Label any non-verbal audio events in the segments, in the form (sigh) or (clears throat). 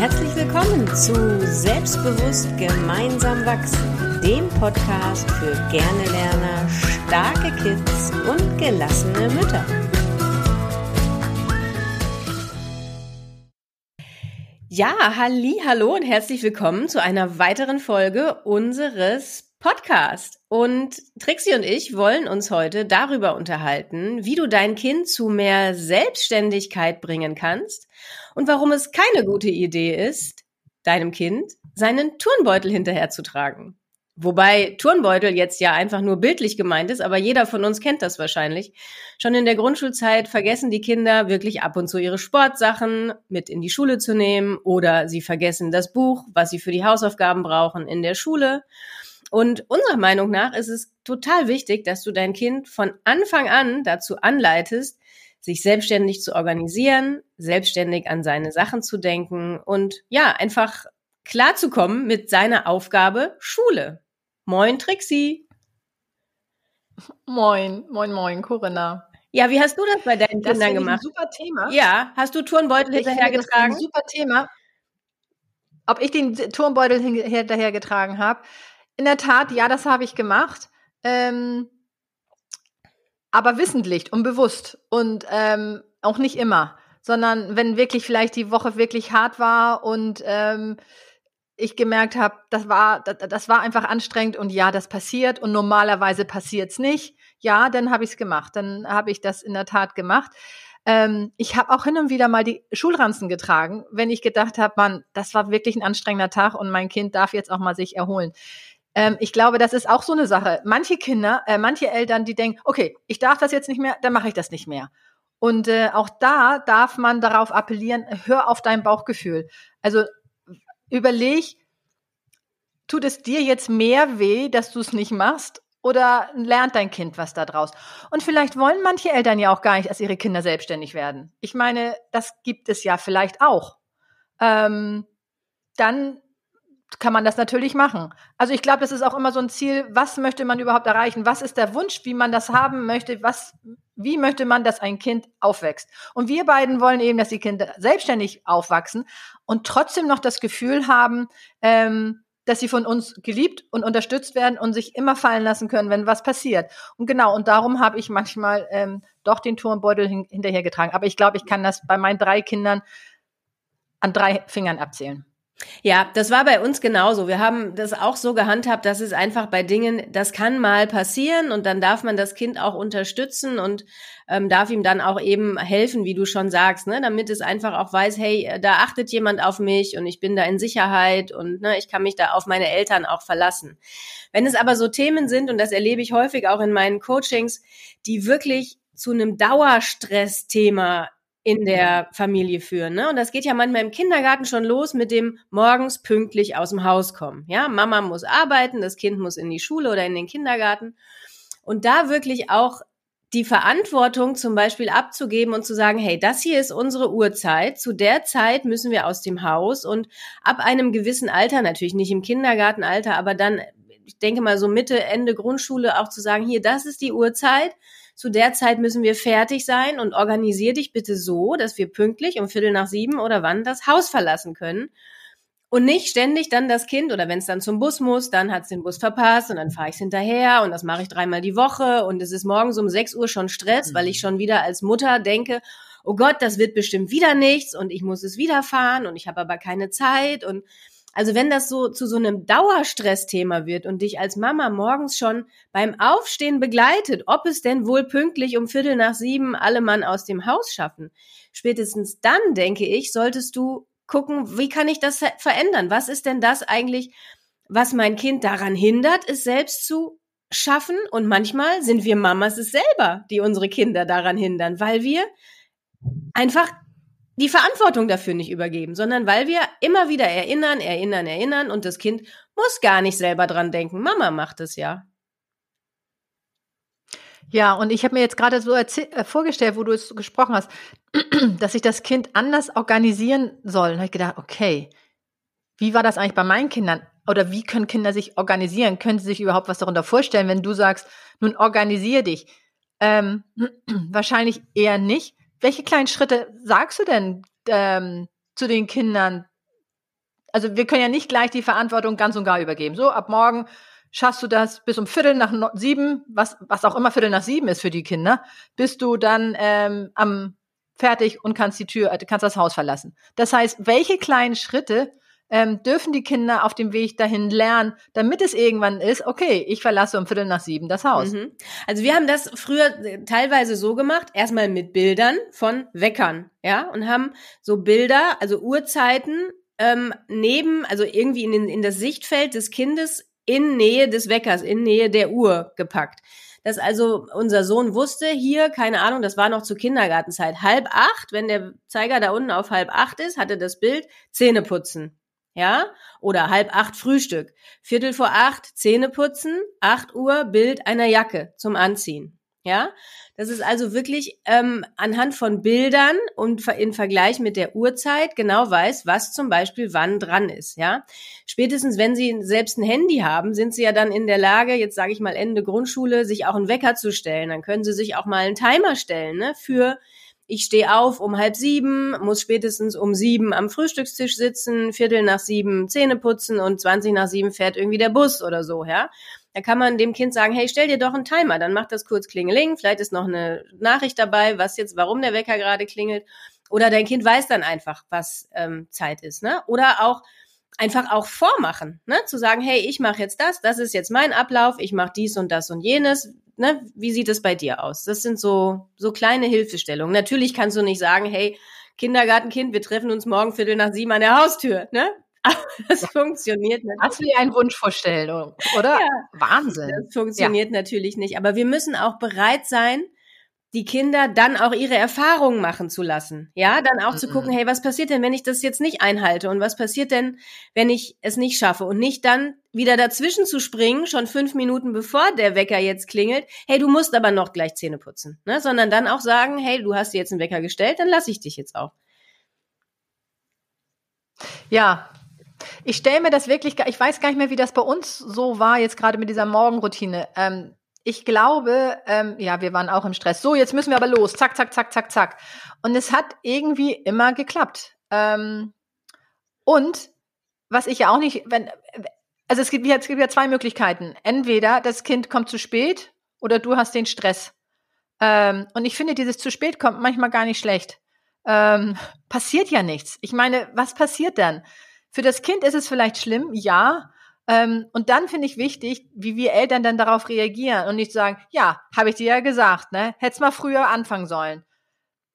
Herzlich willkommen zu Selbstbewusst gemeinsam wachsen, dem Podcast für gerne Lerner, starke Kids und gelassene Mütter. Ja, halli, hallo und herzlich willkommen zu einer weiteren Folge unseres Podcast. Und Trixie und ich wollen uns heute darüber unterhalten, wie du dein Kind zu mehr Selbstständigkeit bringen kannst und warum es keine gute Idee ist, deinem Kind seinen Turnbeutel hinterherzutragen. Wobei Turnbeutel jetzt ja einfach nur bildlich gemeint ist, aber jeder von uns kennt das wahrscheinlich. Schon in der Grundschulzeit vergessen die Kinder wirklich ab und zu ihre Sportsachen mit in die Schule zu nehmen oder sie vergessen das Buch, was sie für die Hausaufgaben brauchen in der Schule. Und unserer Meinung nach ist es total wichtig, dass du dein Kind von Anfang an dazu anleitest, sich selbstständig zu organisieren, selbstständig an seine Sachen zu denken und ja, einfach klarzukommen mit seiner Aufgabe Schule. Moin, Trixie. Moin, moin, moin, Corinna. Ja, wie hast du das bei deinen das Kindern gemacht? Ein super Thema. Ja, hast du Turnbeutel hinterhergetragen? super Thema. Ob ich den Turnbeutel hinterhergetragen habe? In der Tat, ja, das habe ich gemacht. Ähm, aber wissentlich und bewusst und ähm, auch nicht immer, sondern wenn wirklich vielleicht die Woche wirklich hart war und ähm, ich gemerkt habe, das war, das, das, war einfach anstrengend und ja, das passiert und normalerweise passiert's nicht. Ja, dann habe ich es gemacht. Dann habe ich das in der Tat gemacht. Ähm, ich habe auch hin und wieder mal die Schulranzen getragen, wenn ich gedacht habe, man, das war wirklich ein anstrengender Tag und mein Kind darf jetzt auch mal sich erholen. Ähm, ich glaube, das ist auch so eine Sache. Manche Kinder, äh, manche Eltern, die denken, okay, ich darf das jetzt nicht mehr, dann mache ich das nicht mehr. Und äh, auch da darf man darauf appellieren, hör auf dein Bauchgefühl. Also überleg, tut es dir jetzt mehr weh, dass du es nicht machst? Oder lernt dein Kind was da draus? Und vielleicht wollen manche Eltern ja auch gar nicht, dass ihre Kinder selbstständig werden. Ich meine, das gibt es ja vielleicht auch. Ähm, dann kann man das natürlich machen. Also ich glaube, das ist auch immer so ein Ziel, was möchte man überhaupt erreichen? Was ist der Wunsch, wie man das haben möchte? Was, wie möchte man, dass ein Kind aufwächst? Und wir beiden wollen eben, dass die Kinder selbstständig aufwachsen und trotzdem noch das Gefühl haben, ähm, dass sie von uns geliebt und unterstützt werden und sich immer fallen lassen können, wenn was passiert. Und genau, und darum habe ich manchmal ähm, doch den Turmbeutel hin hinterhergetragen. Aber ich glaube, ich kann das bei meinen drei Kindern an drei Fingern abzählen. Ja, das war bei uns genauso. Wir haben das auch so gehandhabt, dass es einfach bei Dingen, das kann mal passieren und dann darf man das Kind auch unterstützen und ähm, darf ihm dann auch eben helfen, wie du schon sagst, ne, damit es einfach auch weiß, hey, äh, da achtet jemand auf mich und ich bin da in Sicherheit und ne, ich kann mich da auf meine Eltern auch verlassen. Wenn es aber so Themen sind und das erlebe ich häufig auch in meinen Coachings, die wirklich zu einem Dauerstressthema in der Familie führen. Ne? Und das geht ja manchmal im Kindergarten schon los mit dem morgens pünktlich aus dem Haus kommen. Ja, Mama muss arbeiten, das Kind muss in die Schule oder in den Kindergarten. Und da wirklich auch die Verantwortung zum Beispiel abzugeben und zu sagen, hey, das hier ist unsere Uhrzeit. Zu der Zeit müssen wir aus dem Haus und ab einem gewissen Alter, natürlich nicht im Kindergartenalter, aber dann, ich denke mal so Mitte, Ende Grundschule auch zu sagen, hier, das ist die Uhrzeit zu der Zeit müssen wir fertig sein und organisier dich bitte so, dass wir pünktlich um Viertel nach sieben oder wann das Haus verlassen können. Und nicht ständig dann das Kind oder wenn es dann zum Bus muss, dann hat es den Bus verpasst und dann fahre ich hinterher und das mache ich dreimal die Woche und es ist morgens um sechs Uhr schon Stress, weil ich mhm. schon wieder als Mutter denke, oh Gott, das wird bestimmt wieder nichts und ich muss es wieder fahren und ich habe aber keine Zeit und also wenn das so zu so einem Dauerstressthema wird und dich als Mama morgens schon beim Aufstehen begleitet, ob es denn wohl pünktlich um Viertel nach sieben alle Mann aus dem Haus schaffen, spätestens dann, denke ich, solltest du gucken, wie kann ich das verändern? Was ist denn das eigentlich, was mein Kind daran hindert, es selbst zu schaffen? Und manchmal sind wir Mamas es selber, die unsere Kinder daran hindern, weil wir einfach die Verantwortung dafür nicht übergeben, sondern weil wir immer wieder erinnern, erinnern, erinnern und das Kind muss gar nicht selber dran denken. Mama macht es ja. Ja, und ich habe mir jetzt gerade so äh, vorgestellt, wo du es gesprochen hast, (clears throat) dass sich das Kind anders organisieren soll. Da habe ich gedacht, okay, wie war das eigentlich bei meinen Kindern? Oder wie können Kinder sich organisieren? Können sie sich überhaupt was darunter vorstellen, wenn du sagst, nun organisier dich? Ähm, (clears throat) wahrscheinlich eher nicht welche kleinen Schritte sagst du denn ähm, zu den Kindern, also wir können ja nicht gleich die Verantwortung ganz und gar übergeben. So, ab morgen schaffst du das bis um Viertel nach sieben, was, was auch immer Viertel nach sieben ist für die Kinder, bist du dann ähm, am fertig und kannst die Tür, äh, kannst das Haus verlassen. Das heißt, welche kleinen Schritte ähm, dürfen die Kinder auf dem Weg dahin lernen, damit es irgendwann ist, okay, ich verlasse um Viertel nach sieben das Haus. Mhm. Also wir haben das früher äh, teilweise so gemacht, erstmal mit Bildern von Weckern, ja, und haben so Bilder, also Uhrzeiten ähm, neben, also irgendwie in, in das Sichtfeld des Kindes in Nähe des Weckers, in Nähe der Uhr gepackt. Dass also unser Sohn wusste, hier, keine Ahnung, das war noch zur Kindergartenzeit, halb acht, wenn der Zeiger da unten auf halb acht ist, hatte das Bild Zähne putzen. Ja? Oder halb acht Frühstück. Viertel vor acht Zähne putzen, acht Uhr Bild einer Jacke zum Anziehen. Ja, das ist also wirklich ähm, anhand von Bildern und in Vergleich mit der Uhrzeit genau weiß, was zum Beispiel wann dran ist. Ja, spätestens wenn Sie selbst ein Handy haben, sind Sie ja dann in der Lage, jetzt sage ich mal Ende Grundschule, sich auch einen Wecker zu stellen. Dann können Sie sich auch mal einen Timer stellen ne, für ich stehe auf um halb sieben, muss spätestens um sieben am Frühstückstisch sitzen, Viertel nach sieben Zähne putzen und zwanzig nach sieben fährt irgendwie der Bus oder so, ja. Da kann man dem Kind sagen, hey, stell dir doch einen Timer, dann macht das kurz Klingeling, vielleicht ist noch eine Nachricht dabei, was jetzt, warum der Wecker gerade klingelt. Oder dein Kind weiß dann einfach, was ähm, Zeit ist, ne? Oder auch einfach auch vormachen, ne? Zu sagen, hey, ich mache jetzt das, das ist jetzt mein Ablauf, ich mache dies und das und jenes. Ne? Wie sieht es bei dir aus? Das sind so so kleine Hilfestellungen. Natürlich kannst du nicht sagen, hey, Kindergartenkind, wir treffen uns morgen Viertel nach sieben an der Haustür, ne? (laughs) das funktioniert natürlich. Hast du dir einen Wunschvorstellung, oder? Ja, Wahnsinn. Das funktioniert ja. natürlich nicht. Aber wir müssen auch bereit sein, die Kinder dann auch ihre Erfahrungen machen zu lassen. Ja, dann auch mhm. zu gucken, hey, was passiert denn, wenn ich das jetzt nicht einhalte? Und was passiert denn, wenn ich es nicht schaffe? Und nicht dann wieder dazwischen zu springen, schon fünf Minuten bevor der Wecker jetzt klingelt, hey, du musst aber noch gleich Zähne putzen. Ne? Sondern dann auch sagen, hey, du hast dir jetzt einen Wecker gestellt, dann lasse ich dich jetzt auch. Ja, ich stelle mir das wirklich, ich weiß gar nicht mehr, wie das bei uns so war, jetzt gerade mit dieser Morgenroutine. Ähm, ich glaube, ähm, ja, wir waren auch im Stress. So, jetzt müssen wir aber los. Zack, zack, zack, zack, zack. Und es hat irgendwie immer geklappt. Ähm, und was ich ja auch nicht, wenn, also es gibt, es gibt ja zwei Möglichkeiten. Entweder das Kind kommt zu spät oder du hast den Stress. Ähm, und ich finde, dieses zu spät kommt manchmal gar nicht schlecht. Ähm, passiert ja nichts. Ich meine, was passiert dann? Für das Kind ist es vielleicht schlimm, ja. Ähm, und dann finde ich wichtig, wie wir Eltern dann darauf reagieren und nicht sagen, ja, habe ich dir ja gesagt, ne? Hättest mal früher anfangen sollen.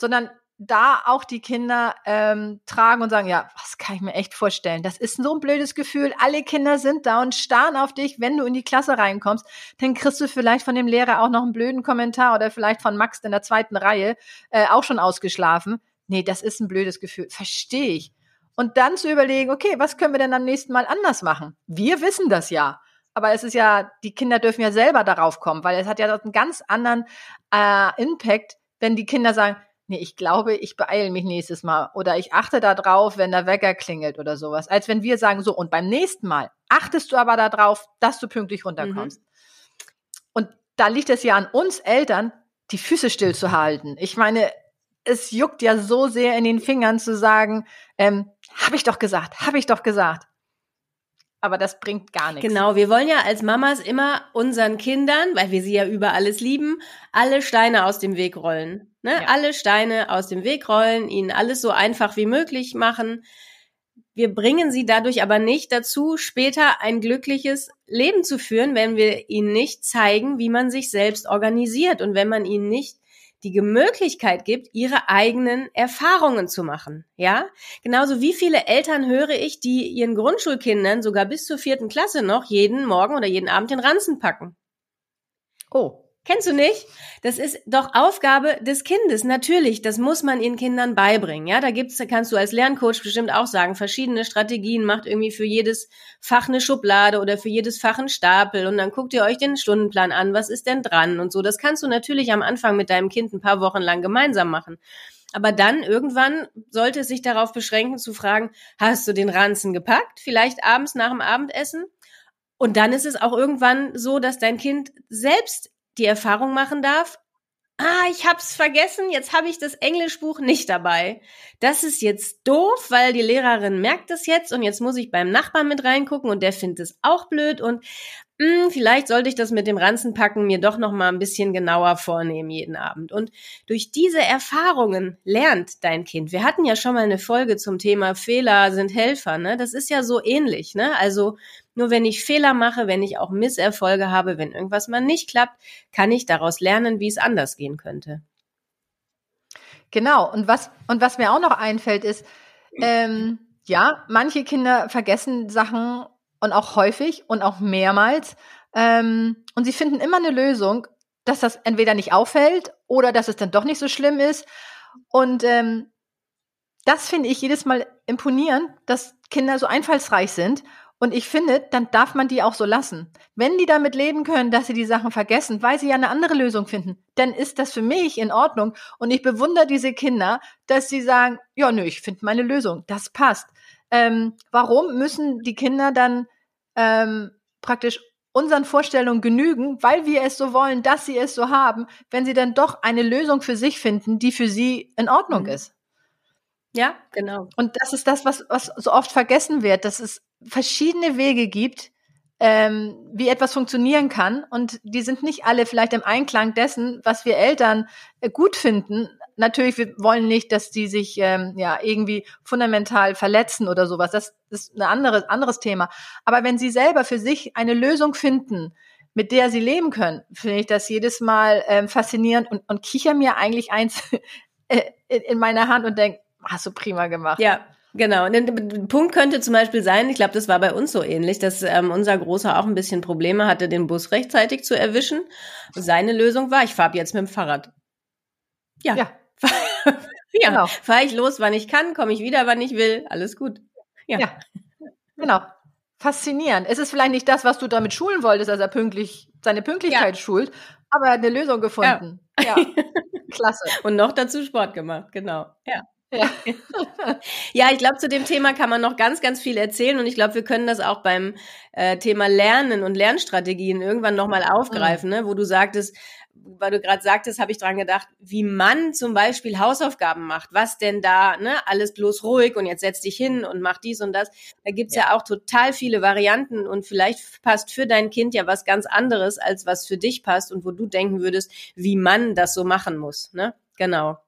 Sondern da auch die Kinder ähm, tragen und sagen, ja, was kann ich mir echt vorstellen? Das ist so ein blödes Gefühl. Alle Kinder sind da und starren auf dich, wenn du in die Klasse reinkommst. Dann kriegst du vielleicht von dem Lehrer auch noch einen blöden Kommentar oder vielleicht von Max in der zweiten Reihe äh, auch schon ausgeschlafen. Nee, das ist ein blödes Gefühl. Verstehe ich und dann zu überlegen, okay, was können wir denn am nächsten Mal anders machen? Wir wissen das ja. Aber es ist ja, die Kinder dürfen ja selber darauf kommen, weil es hat ja einen ganz anderen äh, Impact, wenn die Kinder sagen, nee, ich glaube, ich beeile mich nächstes Mal oder ich achte da drauf, wenn der Wecker klingelt oder sowas, als wenn wir sagen, so, und beim nächsten Mal achtest du aber darauf, dass du pünktlich runterkommst. Mhm. Und da liegt es ja an uns Eltern, die Füße stillzuhalten. Ich meine, es juckt ja so sehr in den Fingern zu sagen, ähm, habe ich doch gesagt, habe ich doch gesagt. Aber das bringt gar nichts. Genau, wir wollen ja als Mamas immer unseren Kindern, weil wir sie ja über alles lieben, alle Steine aus dem Weg rollen. Ne? Ja. Alle Steine aus dem Weg rollen, ihnen alles so einfach wie möglich machen. Wir bringen sie dadurch aber nicht dazu, später ein glückliches Leben zu führen, wenn wir ihnen nicht zeigen, wie man sich selbst organisiert und wenn man ihnen nicht die Möglichkeit gibt, ihre eigenen Erfahrungen zu machen. Ja, genauso wie viele Eltern höre ich, die ihren Grundschulkindern sogar bis zur vierten Klasse noch jeden Morgen oder jeden Abend den Ranzen packen. Oh. Kennst du nicht? Das ist doch Aufgabe des Kindes. Natürlich, das muss man ihren Kindern beibringen. Ja, da gibt's, kannst du als Lerncoach bestimmt auch sagen, verschiedene Strategien, macht irgendwie für jedes Fach eine Schublade oder für jedes Fach einen Stapel und dann guckt ihr euch den Stundenplan an, was ist denn dran und so. Das kannst du natürlich am Anfang mit deinem Kind ein paar Wochen lang gemeinsam machen. Aber dann irgendwann sollte es sich darauf beschränken zu fragen, hast du den Ranzen gepackt? Vielleicht abends nach dem Abendessen? Und dann ist es auch irgendwann so, dass dein Kind selbst die Erfahrung machen darf, ah, ich hab's vergessen, jetzt habe ich das Englischbuch nicht dabei. Das ist jetzt doof, weil die Lehrerin merkt es jetzt und jetzt muss ich beim Nachbarn mit reingucken und der findet es auch blöd und mh, hm, vielleicht sollte ich das mit dem Ranzenpacken mir doch noch mal ein bisschen genauer vornehmen jeden Abend. Und durch diese Erfahrungen lernt dein Kind. Wir hatten ja schon mal eine Folge zum Thema Fehler sind Helfer, ne? Das ist ja so ähnlich, ne? Also nur wenn ich Fehler mache, wenn ich auch Misserfolge habe, wenn irgendwas mal nicht klappt, kann ich daraus lernen, wie es anders gehen könnte. Genau. Und was, und was mir auch noch einfällt, ist, ähm, ja, manche Kinder vergessen Sachen und auch häufig und auch mehrmals. Ähm, und sie finden immer eine Lösung, dass das entweder nicht auffällt oder dass es dann doch nicht so schlimm ist. Und ähm, das finde ich jedes Mal imponierend, dass Kinder so einfallsreich sind und ich finde, dann darf man die auch so lassen. Wenn die damit leben können, dass sie die Sachen vergessen, weil sie ja eine andere Lösung finden, dann ist das für mich in Ordnung. Und ich bewundere diese Kinder, dass sie sagen, ja, nö, ich finde meine Lösung, das passt. Ähm, warum müssen die Kinder dann ähm, praktisch unseren Vorstellungen genügen, weil wir es so wollen, dass sie es so haben, wenn sie dann doch eine Lösung für sich finden, die für sie in Ordnung mhm. ist? Ja, genau. Und das ist das, was, was so oft vergessen wird, dass es verschiedene Wege gibt, ähm, wie etwas funktionieren kann. Und die sind nicht alle vielleicht im Einklang dessen, was wir Eltern äh, gut finden. Natürlich, wir wollen nicht, dass die sich ähm, ja irgendwie fundamental verletzen oder sowas. Das ist ein anderes, anderes Thema. Aber wenn sie selber für sich eine Lösung finden, mit der sie leben können, finde ich das jedes Mal ähm, faszinierend und, und kicher mir eigentlich eins (laughs) äh, in meiner Hand und denke, Hast du prima gemacht. Ja, Genau. Und der Punkt könnte zum Beispiel sein, ich glaube, das war bei uns so ähnlich, dass ähm, unser Großer auch ein bisschen Probleme hatte, den Bus rechtzeitig zu erwischen. Seine Lösung war, ich fahre jetzt mit dem Fahrrad. Ja. Ja. (laughs) ja. Genau. Fahre ich los, wann ich kann, komme ich wieder, wann ich will. Alles gut. Ja. ja. Genau. Faszinierend. Es ist vielleicht nicht das, was du damit schulen wolltest, dass er pünktlich seine Pünktlichkeit ja. schult, aber er hat eine Lösung gefunden. Ja. ja. (laughs) Klasse. Und noch dazu Sport gemacht, genau. Ja. Ja, (laughs) ja ich glaube, zu dem Thema kann man noch ganz, ganz viel erzählen und ich glaube, wir können das auch beim äh, Thema Lernen und Lernstrategien irgendwann nochmal aufgreifen, mhm. ne? wo du sagtest, weil du gerade sagtest, habe ich dran gedacht, wie man zum Beispiel Hausaufgaben macht. Was denn da, ne? Alles bloß ruhig und jetzt setz dich hin und mach dies und das. Da gibt's ja. ja auch total viele Varianten und vielleicht passt für dein Kind ja was ganz anderes, als was für dich passt und wo du denken würdest, wie man das so machen muss. Ne? Genau.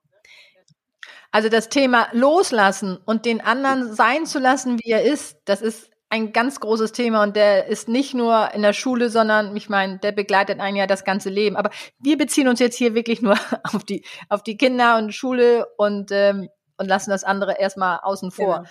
Also das Thema loslassen und den anderen sein zu lassen, wie er ist, das ist ein ganz großes Thema und der ist nicht nur in der Schule, sondern ich meine, der begleitet einen ja das ganze Leben. Aber wir beziehen uns jetzt hier wirklich nur (laughs) auf die auf die Kinder und Schule und ähm, und lassen das andere erstmal außen vor. Genau.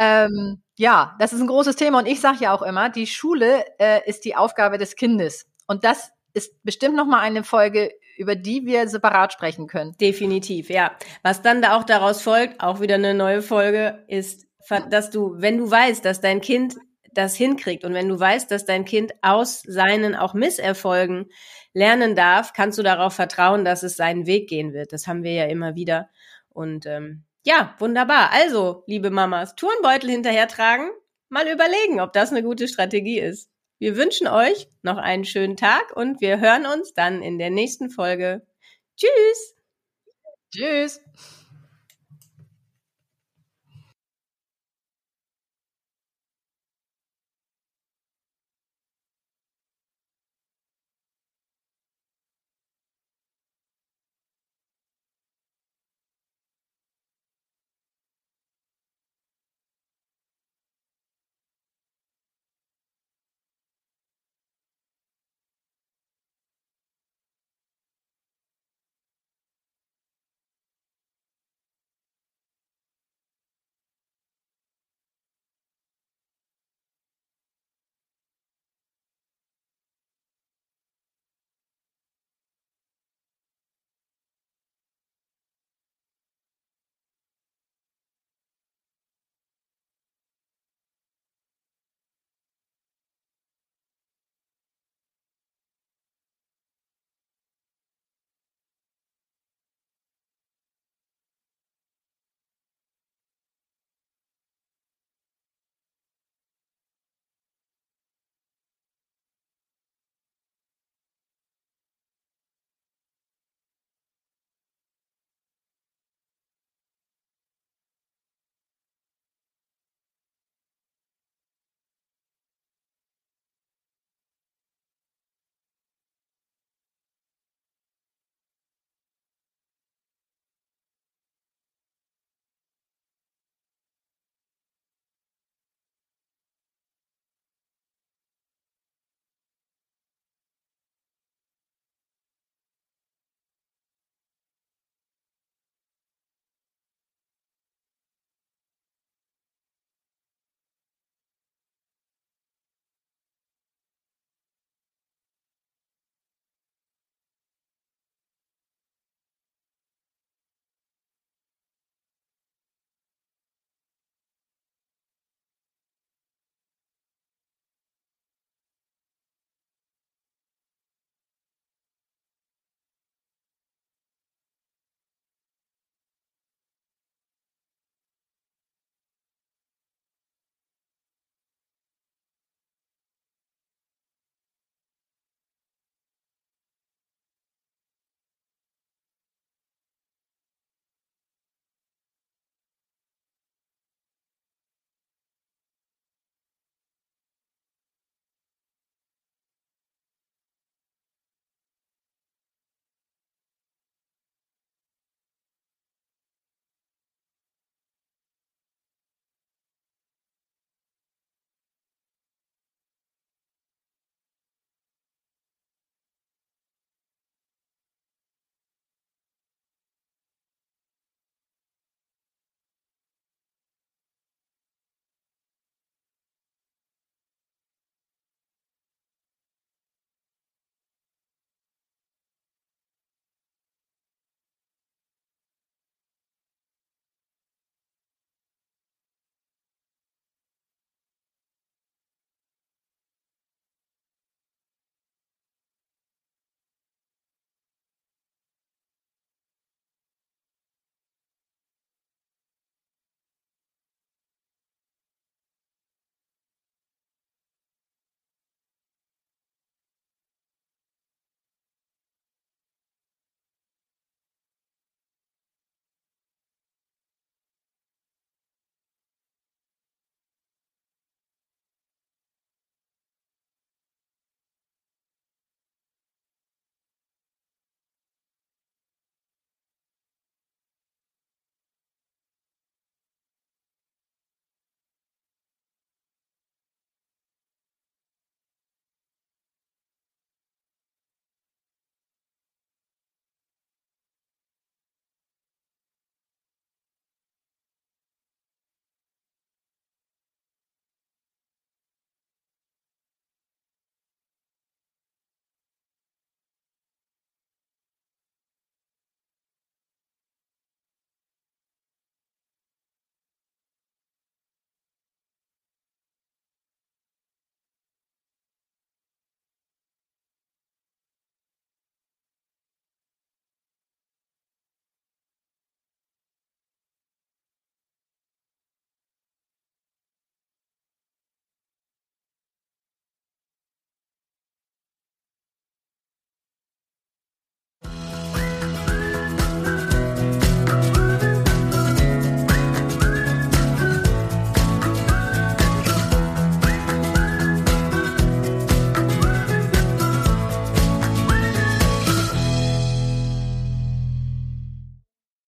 Ähm, ja, das ist ein großes Thema und ich sage ja auch immer, die Schule äh, ist die Aufgabe des Kindes und das ist bestimmt noch mal eine Folge über die wir separat sprechen können. Definitiv, ja. Was dann da auch daraus folgt, auch wieder eine neue Folge, ist, dass du, wenn du weißt, dass dein Kind das hinkriegt und wenn du weißt, dass dein Kind aus seinen auch Misserfolgen lernen darf, kannst du darauf vertrauen, dass es seinen Weg gehen wird. Das haben wir ja immer wieder. Und ähm, ja, wunderbar. Also, liebe Mamas, Turnbeutel hinterher tragen, mal überlegen, ob das eine gute Strategie ist. Wir wünschen euch noch einen schönen Tag und wir hören uns dann in der nächsten Folge. Tschüss. Tschüss.